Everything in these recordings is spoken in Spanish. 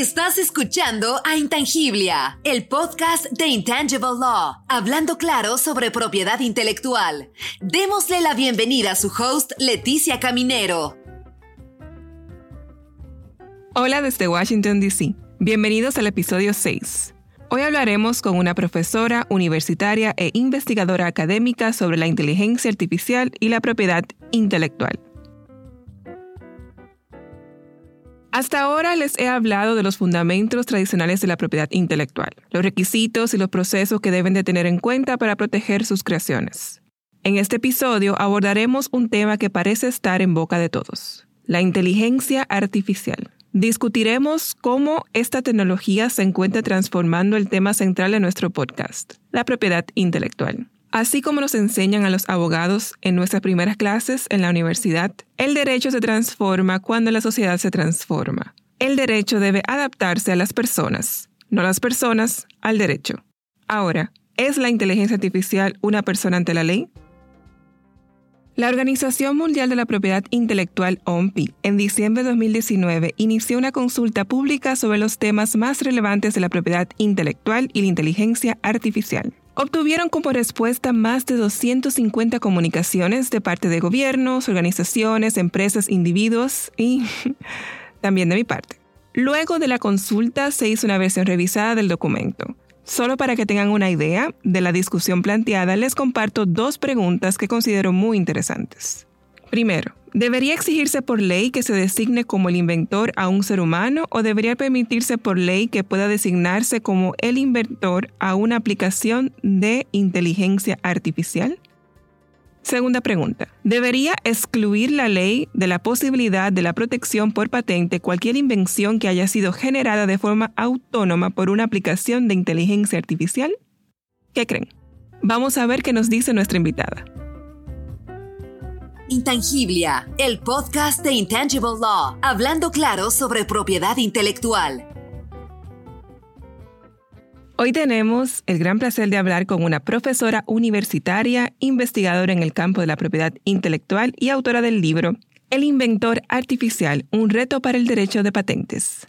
Estás escuchando a Intangiblia, el podcast de Intangible Law, hablando claro sobre propiedad intelectual. Démosle la bienvenida a su host, Leticia Caminero. Hola desde Washington, D.C. Bienvenidos al episodio 6. Hoy hablaremos con una profesora universitaria e investigadora académica sobre la inteligencia artificial y la propiedad intelectual. Hasta ahora les he hablado de los fundamentos tradicionales de la propiedad intelectual, los requisitos y los procesos que deben de tener en cuenta para proteger sus creaciones. En este episodio abordaremos un tema que parece estar en boca de todos, la inteligencia artificial. Discutiremos cómo esta tecnología se encuentra transformando el tema central de nuestro podcast, la propiedad intelectual. Así como nos enseñan a los abogados en nuestras primeras clases en la universidad, el derecho se transforma cuando la sociedad se transforma. El derecho debe adaptarse a las personas, no las personas al derecho. Ahora, ¿es la inteligencia artificial una persona ante la ley? La Organización Mundial de la Propiedad Intelectual, OMPI, en diciembre de 2019 inició una consulta pública sobre los temas más relevantes de la propiedad intelectual y la inteligencia artificial obtuvieron como respuesta más de 250 comunicaciones de parte de gobiernos, organizaciones, empresas, individuos y también de mi parte. Luego de la consulta se hizo una versión revisada del documento. Solo para que tengan una idea de la discusión planteada, les comparto dos preguntas que considero muy interesantes. Primero, ¿debería exigirse por ley que se designe como el inventor a un ser humano o debería permitirse por ley que pueda designarse como el inventor a una aplicación de inteligencia artificial? Segunda pregunta. ¿Debería excluir la ley de la posibilidad de la protección por patente cualquier invención que haya sido generada de forma autónoma por una aplicación de inteligencia artificial? ¿Qué creen? Vamos a ver qué nos dice nuestra invitada. Intangiblia, el podcast de Intangible Law, hablando claro sobre propiedad intelectual. Hoy tenemos el gran placer de hablar con una profesora universitaria, investigadora en el campo de la propiedad intelectual y autora del libro El inventor artificial, un reto para el derecho de patentes.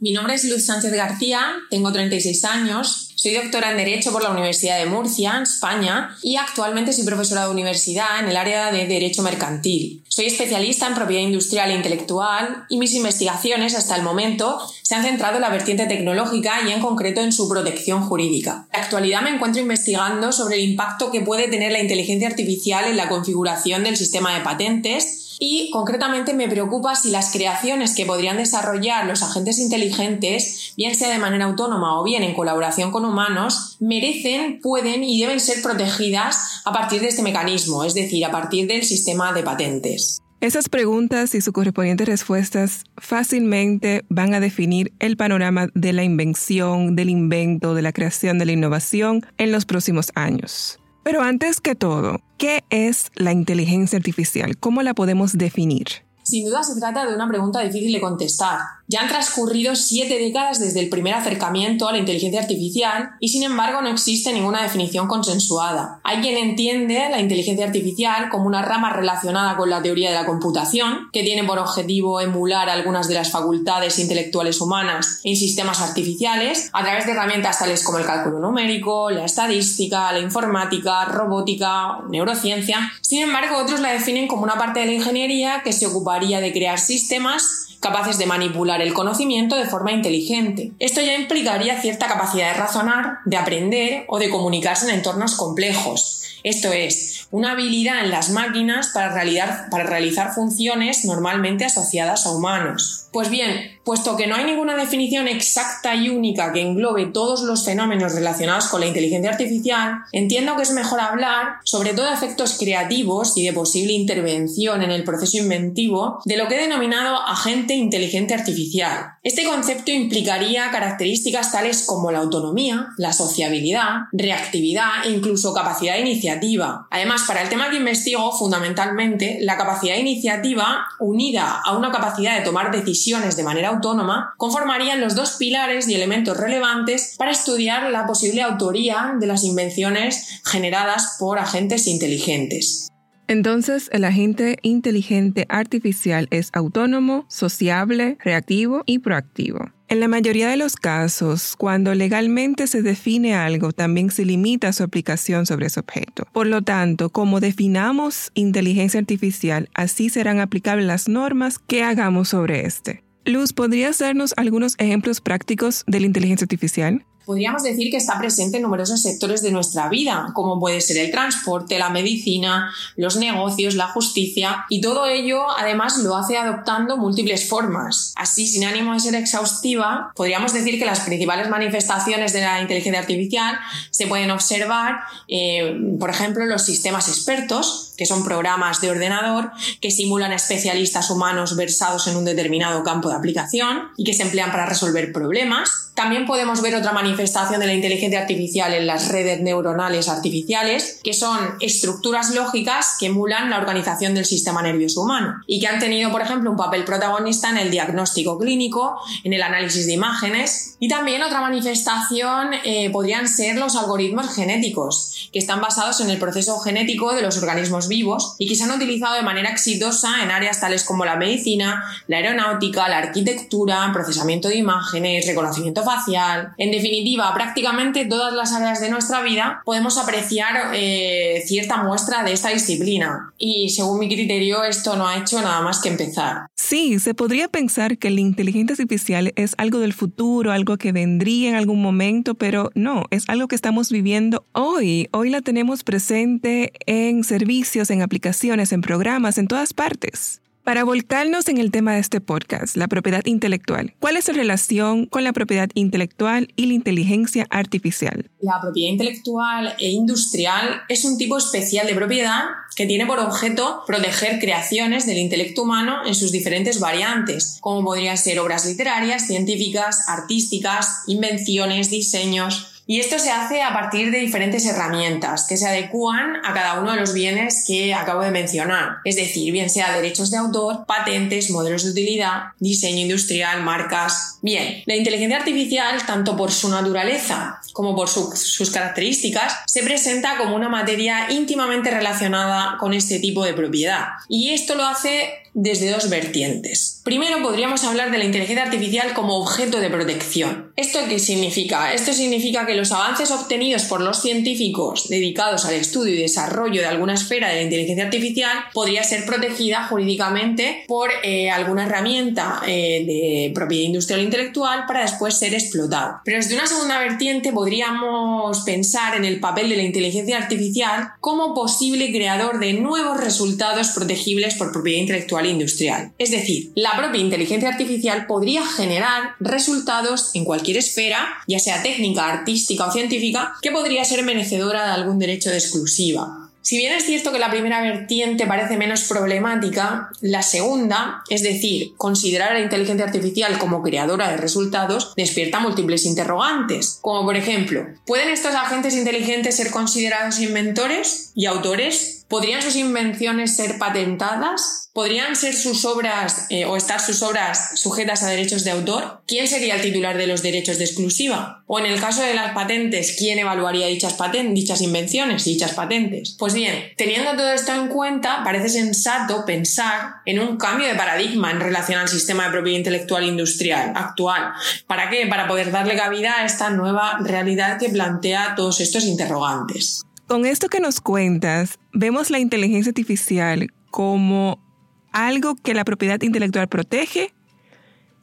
Mi nombre es Luz Sánchez García, tengo 36 años, soy doctora en Derecho por la Universidad de Murcia, en España, y actualmente soy profesora de universidad en el área de Derecho Mercantil. Soy especialista en propiedad industrial e intelectual y mis investigaciones hasta el momento se han centrado en la vertiente tecnológica y en concreto en su protección jurídica. En la actualidad me encuentro investigando sobre el impacto que puede tener la inteligencia artificial en la configuración del sistema de patentes y concretamente me preocupa si las creaciones que podrían desarrollar los agentes inteligentes, bien sea de manera autónoma o bien en colaboración con humanos, merecen, pueden y deben ser protegidas a partir de este mecanismo, es decir, a partir del sistema de patentes. Esas preguntas y sus correspondientes respuestas fácilmente van a definir el panorama de la invención, del invento, de la creación, de la innovación en los próximos años. Pero antes que todo, ¿qué es la inteligencia artificial? ¿Cómo la podemos definir? Sin duda se trata de una pregunta difícil de contestar. Ya han transcurrido siete décadas desde el primer acercamiento a la inteligencia artificial y sin embargo no existe ninguna definición consensuada. Hay quien entiende la inteligencia artificial como una rama relacionada con la teoría de la computación, que tiene por objetivo emular algunas de las facultades intelectuales humanas en sistemas artificiales a través de herramientas tales como el cálculo numérico, la estadística, la informática, robótica, neurociencia. Sin embargo, otros la definen como una parte de la ingeniería que se ocupa de crear sistemas capaces de manipular el conocimiento de forma inteligente. Esto ya implicaría cierta capacidad de razonar, de aprender o de comunicarse en entornos complejos. Esto es, una habilidad en las máquinas para realizar, funciones normalmente asociadas a humanos. Pues bien, puesto que no hay ninguna definición exacta y única que englobe todos los fenómenos relacionados con la inteligencia artificial, entiendo que es mejor hablar sobre todo de efectos creativos y de posible intervención en el proceso inventivo de lo que he denominado agente inteligente artificial. Este concepto implicaría características tales como la autonomía, la sociabilidad, reactividad e incluso capacidad de iniciativa. Además, para el tema que investigo, fundamentalmente, la capacidad de iniciativa unida a una capacidad de tomar decisiones de manera autónoma conformarían los dos pilares y elementos relevantes para estudiar la posible autoría de las invenciones generadas por agentes inteligentes. Entonces, el agente inteligente artificial es autónomo, sociable, reactivo y proactivo. En la mayoría de los casos, cuando legalmente se define algo, también se limita su aplicación sobre ese objeto. Por lo tanto, como definamos inteligencia artificial, así serán aplicables las normas que hagamos sobre este. Luz, ¿podrías darnos algunos ejemplos prácticos de la inteligencia artificial? podríamos decir que está presente en numerosos sectores de nuestra vida, como puede ser el transporte, la medicina, los negocios, la justicia, y todo ello además lo hace adoptando múltiples formas. Así, sin ánimo de ser exhaustiva, podríamos decir que las principales manifestaciones de la inteligencia artificial se pueden observar, eh, por ejemplo, los sistemas expertos, que son programas de ordenador que simulan especialistas humanos versados en un determinado campo de aplicación y que se emplean para resolver problemas. También podemos ver otra manifestación de la inteligencia artificial en las redes neuronales artificiales, que son estructuras lógicas que emulan la organización del sistema nervioso humano y que han tenido, por ejemplo, un papel protagonista en el diagnóstico clínico, en el análisis de imágenes. Y también otra manifestación eh, podrían ser los algoritmos genéticos, que están basados en el proceso genético de los organismos vivos y que se han utilizado de manera exitosa en áreas tales como la medicina, la aeronáutica, la arquitectura, procesamiento de imágenes, reconocimiento facial. En definitiva, prácticamente todas las áreas de nuestra vida podemos apreciar eh, cierta muestra de esta disciplina. Y según mi criterio, esto no ha hecho nada más que empezar. Sí, se podría pensar que la inteligencia artificial es algo del futuro, algo que vendría en algún momento, pero no, es algo que estamos viviendo hoy. Hoy la tenemos presente en servicios en aplicaciones, en programas, en todas partes. Para volcarnos en el tema de este podcast, la propiedad intelectual, ¿cuál es su relación con la propiedad intelectual y la inteligencia artificial? La propiedad intelectual e industrial es un tipo especial de propiedad que tiene por objeto proteger creaciones del intelecto humano en sus diferentes variantes, como podrían ser obras literarias, científicas, artísticas, invenciones, diseños, y esto se hace a partir de diferentes herramientas que se adecúan a cada uno de los bienes que acabo de mencionar. Es decir, bien sea derechos de autor, patentes, modelos de utilidad, diseño industrial, marcas. Bien, la inteligencia artificial, tanto por su naturaleza como por sus características, se presenta como una materia íntimamente relacionada con este tipo de propiedad. Y esto lo hace desde dos vertientes. Primero podríamos hablar de la inteligencia artificial como objeto de protección. ¿Esto qué significa? Esto significa que los avances obtenidos por los científicos dedicados al estudio y desarrollo de alguna esfera de la inteligencia artificial podría ser protegida jurídicamente por eh, alguna herramienta eh, de propiedad industrial intelectual para después ser explotado. Pero desde una segunda vertiente podríamos pensar en el papel de la inteligencia artificial como posible creador de nuevos resultados protegibles por propiedad intelectual industrial. Es decir, la propia inteligencia artificial podría generar resultados en cualquier esfera, ya sea técnica, artística o científica, que podría ser merecedora de algún derecho de exclusiva. Si bien es cierto que la primera vertiente parece menos problemática, la segunda, es decir, considerar a la inteligencia artificial como creadora de resultados, despierta múltiples interrogantes, como por ejemplo, ¿pueden estos agentes inteligentes ser considerados inventores y autores? ¿Podrían sus invenciones ser patentadas? ¿Podrían ser sus obras eh, o estar sus obras sujetas a derechos de autor? ¿Quién sería el titular de los derechos de exclusiva? O en el caso de las patentes, ¿quién evaluaría dichas, patentes, dichas invenciones y dichas patentes? Pues bien, teniendo todo esto en cuenta, parece sensato pensar en un cambio de paradigma en relación al sistema de propiedad intelectual industrial actual. ¿Para qué? Para poder darle cabida a esta nueva realidad que plantea todos estos interrogantes. Con esto que nos cuentas, vemos la inteligencia artificial como algo que la propiedad intelectual protege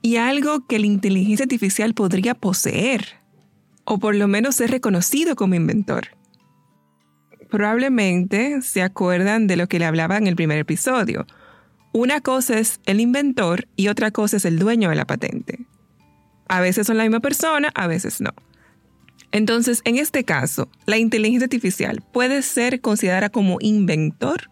y algo que la inteligencia artificial podría poseer, o por lo menos ser reconocido como inventor. Probablemente se acuerdan de lo que le hablaba en el primer episodio. Una cosa es el inventor y otra cosa es el dueño de la patente. A veces son la misma persona, a veces no. Entonces, en este caso, la inteligencia artificial puede ser considerada como inventor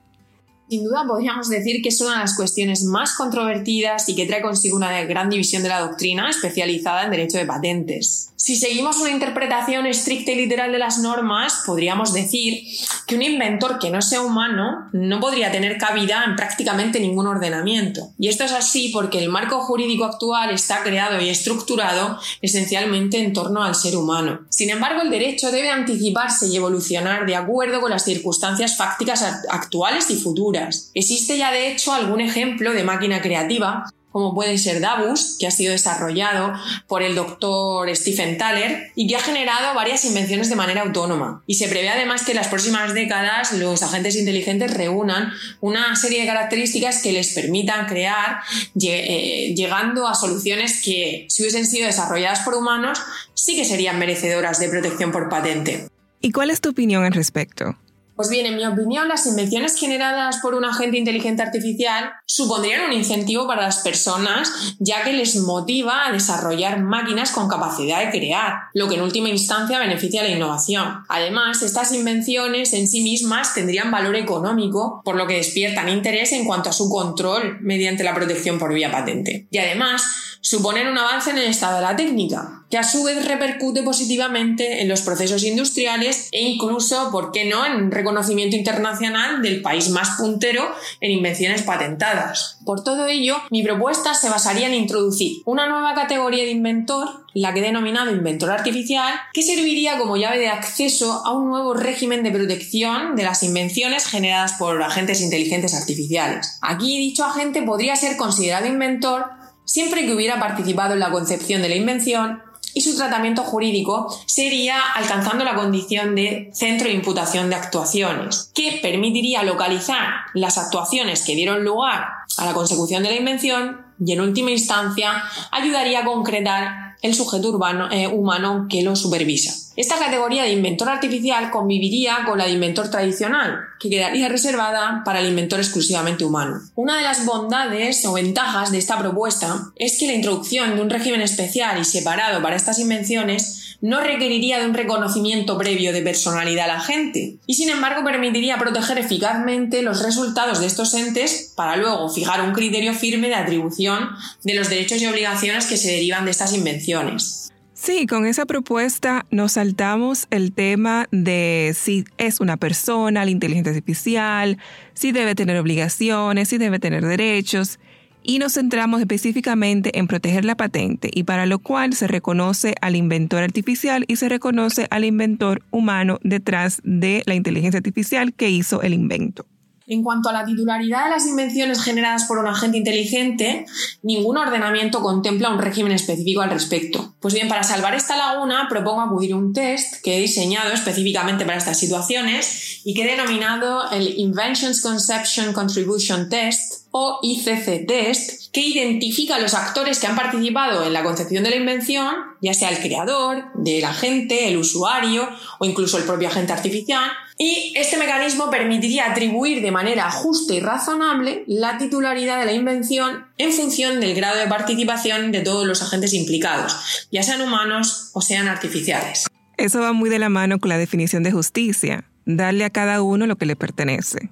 sin duda podríamos decir que es una de las cuestiones más controvertidas y que trae consigo una gran división de la doctrina especializada en derecho de patentes. Si seguimos una interpretación estricta y literal de las normas, podríamos decir que un inventor que no sea humano no podría tener cabida en prácticamente ningún ordenamiento. Y esto es así porque el marco jurídico actual está creado y estructurado esencialmente en torno al ser humano. Sin embargo, el derecho debe anticiparse y evolucionar de acuerdo con las circunstancias fácticas actuales y futuras Existe ya de hecho algún ejemplo de máquina creativa como puede ser Davus, que ha sido desarrollado por el doctor Stephen Thaler y que ha generado varias invenciones de manera autónoma. Y se prevé además que en las próximas décadas los agentes inteligentes reúnan una serie de características que les permitan crear, eh, llegando a soluciones que, si hubiesen sido desarrolladas por humanos, sí que serían merecedoras de protección por patente. ¿Y cuál es tu opinión al respecto? Pues bien, en mi opinión, las invenciones generadas por un agente inteligente artificial supondrían un incentivo para las personas, ya que les motiva a desarrollar máquinas con capacidad de crear, lo que en última instancia beneficia a la innovación. Además, estas invenciones en sí mismas tendrían valor económico, por lo que despiertan interés en cuanto a su control mediante la protección por vía patente. Y además, suponen un avance en el estado de la técnica, que a su vez repercute positivamente en los procesos industriales e incluso, ¿por qué no?, en un reconocimiento internacional del país más puntero en invenciones patentadas. Por todo ello, mi propuesta se basaría en introducir una nueva categoría de inventor, la que he denominado inventor artificial, que serviría como llave de acceso a un nuevo régimen de protección de las invenciones generadas por agentes inteligentes artificiales. Aquí dicho agente podría ser considerado inventor siempre que hubiera participado en la concepción de la invención y su tratamiento jurídico sería alcanzando la condición de centro de imputación de actuaciones, que permitiría localizar las actuaciones que dieron lugar a la consecución de la invención y en última instancia ayudaría a concretar el sujeto urbano, eh, humano que lo supervisa. Esta categoría de inventor artificial conviviría con la de inventor tradicional, que quedaría reservada para el inventor exclusivamente humano. Una de las bondades o ventajas de esta propuesta es que la introducción de un régimen especial y separado para estas invenciones no requeriría de un reconocimiento previo de personalidad a la gente y sin embargo permitiría proteger eficazmente los resultados de estos entes para luego fijar un criterio firme de atribución de los derechos y obligaciones que se derivan de estas invenciones. Sí, con esa propuesta nos saltamos el tema de si es una persona, la inteligencia artificial, si debe tener obligaciones, si debe tener derechos, y nos centramos específicamente en proteger la patente, y para lo cual se reconoce al inventor artificial y se reconoce al inventor humano detrás de la inteligencia artificial que hizo el invento. En cuanto a la titularidad de las invenciones generadas por un agente inteligente, ningún ordenamiento contempla un régimen específico al respecto. Pues bien, para salvar esta laguna, propongo acudir a un test que he diseñado específicamente para estas situaciones y que he denominado el Inventions Conception Contribution Test o ICC Test, que identifica a los actores que han participado en la concepción de la invención, ya sea el creador, del agente, el usuario o incluso el propio agente artificial, y este mecanismo permitiría atribuir de manera justa y razonable la titularidad de la invención en función del grado de participación de todos los agentes implicados, ya sean humanos o sean artificiales. Eso va muy de la mano con la definición de justicia, darle a cada uno lo que le pertenece.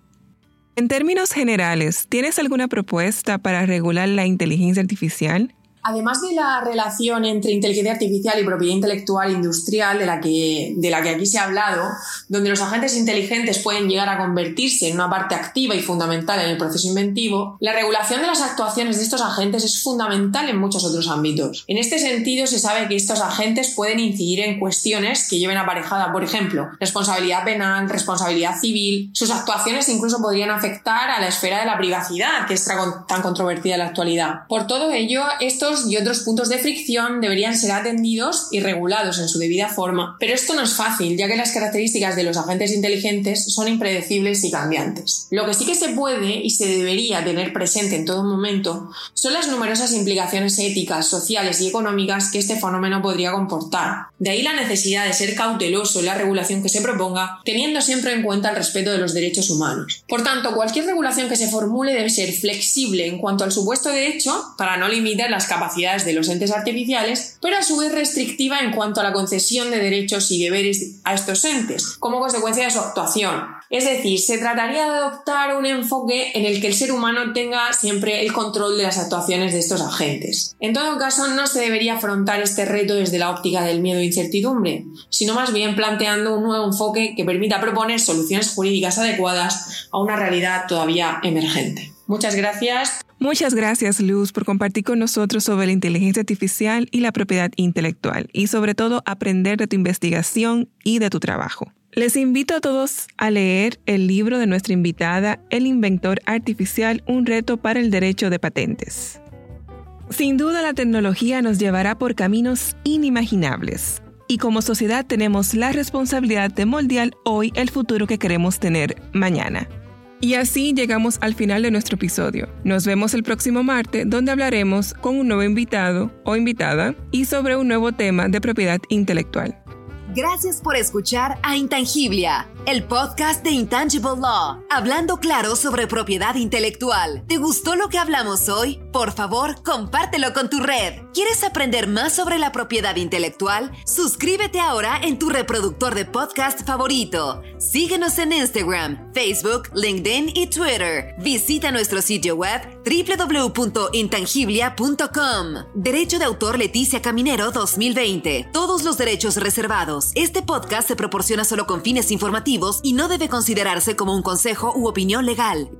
En términos generales, ¿tienes alguna propuesta para regular la inteligencia artificial? Además de la relación entre inteligencia artificial y propiedad intelectual industrial de la, que, de la que aquí se ha hablado, donde los agentes inteligentes pueden llegar a convertirse en una parte activa y fundamental en el proceso inventivo, la regulación de las actuaciones de estos agentes es fundamental en muchos otros ámbitos. En este sentido, se sabe que estos agentes pueden incidir en cuestiones que lleven aparejada, por ejemplo, responsabilidad penal, responsabilidad civil. Sus actuaciones incluso podrían afectar a la esfera de la privacidad, que es tan controvertida en la actualidad. Por todo ello, estos y otros puntos de fricción deberían ser atendidos y regulados en su debida forma. Pero esto no es fácil, ya que las características de los agentes inteligentes son impredecibles y cambiantes. Lo que sí que se puede y se debería tener presente en todo momento son las numerosas implicaciones éticas, sociales y económicas que este fenómeno podría comportar. De ahí la necesidad de ser cauteloso en la regulación que se proponga, teniendo siempre en cuenta el respeto de los derechos humanos. Por tanto, cualquier regulación que se formule debe ser flexible en cuanto al supuesto derecho para no limitar las capacidades de los entes artificiales, pero a su vez restrictiva en cuanto a la concesión de derechos y deberes a estos entes, como consecuencia de su actuación. Es decir, se trataría de adoptar un enfoque en el que el ser humano tenga siempre el control de las actuaciones de estos agentes. En todo caso, no se debería afrontar este reto desde la óptica del miedo e incertidumbre, sino más bien planteando un nuevo enfoque que permita proponer soluciones jurídicas adecuadas a una realidad todavía emergente. Muchas gracias. Muchas gracias, Luz, por compartir con nosotros sobre la inteligencia artificial y la propiedad intelectual, y sobre todo aprender de tu investigación y de tu trabajo. Les invito a todos a leer el libro de nuestra invitada, El Inventor Artificial, un reto para el derecho de patentes. Sin duda la tecnología nos llevará por caminos inimaginables. Y como sociedad tenemos la responsabilidad de moldear hoy el futuro que queremos tener mañana. Y así llegamos al final de nuestro episodio. Nos vemos el próximo martes donde hablaremos con un nuevo invitado o invitada y sobre un nuevo tema de propiedad intelectual. Gracias por escuchar a Intangiblia, el podcast de Intangible Law, hablando claro sobre propiedad intelectual. ¿Te gustó lo que hablamos hoy? Por favor, compártelo con tu red. ¿Quieres aprender más sobre la propiedad intelectual? Suscríbete ahora en tu reproductor de podcast favorito. Síguenos en Instagram, Facebook, LinkedIn y Twitter. Visita nuestro sitio web www.intangiblia.com. Derecho de autor Leticia Caminero 2020. Todos los derechos reservados. Este podcast se proporciona solo con fines informativos y no debe considerarse como un consejo u opinión legal.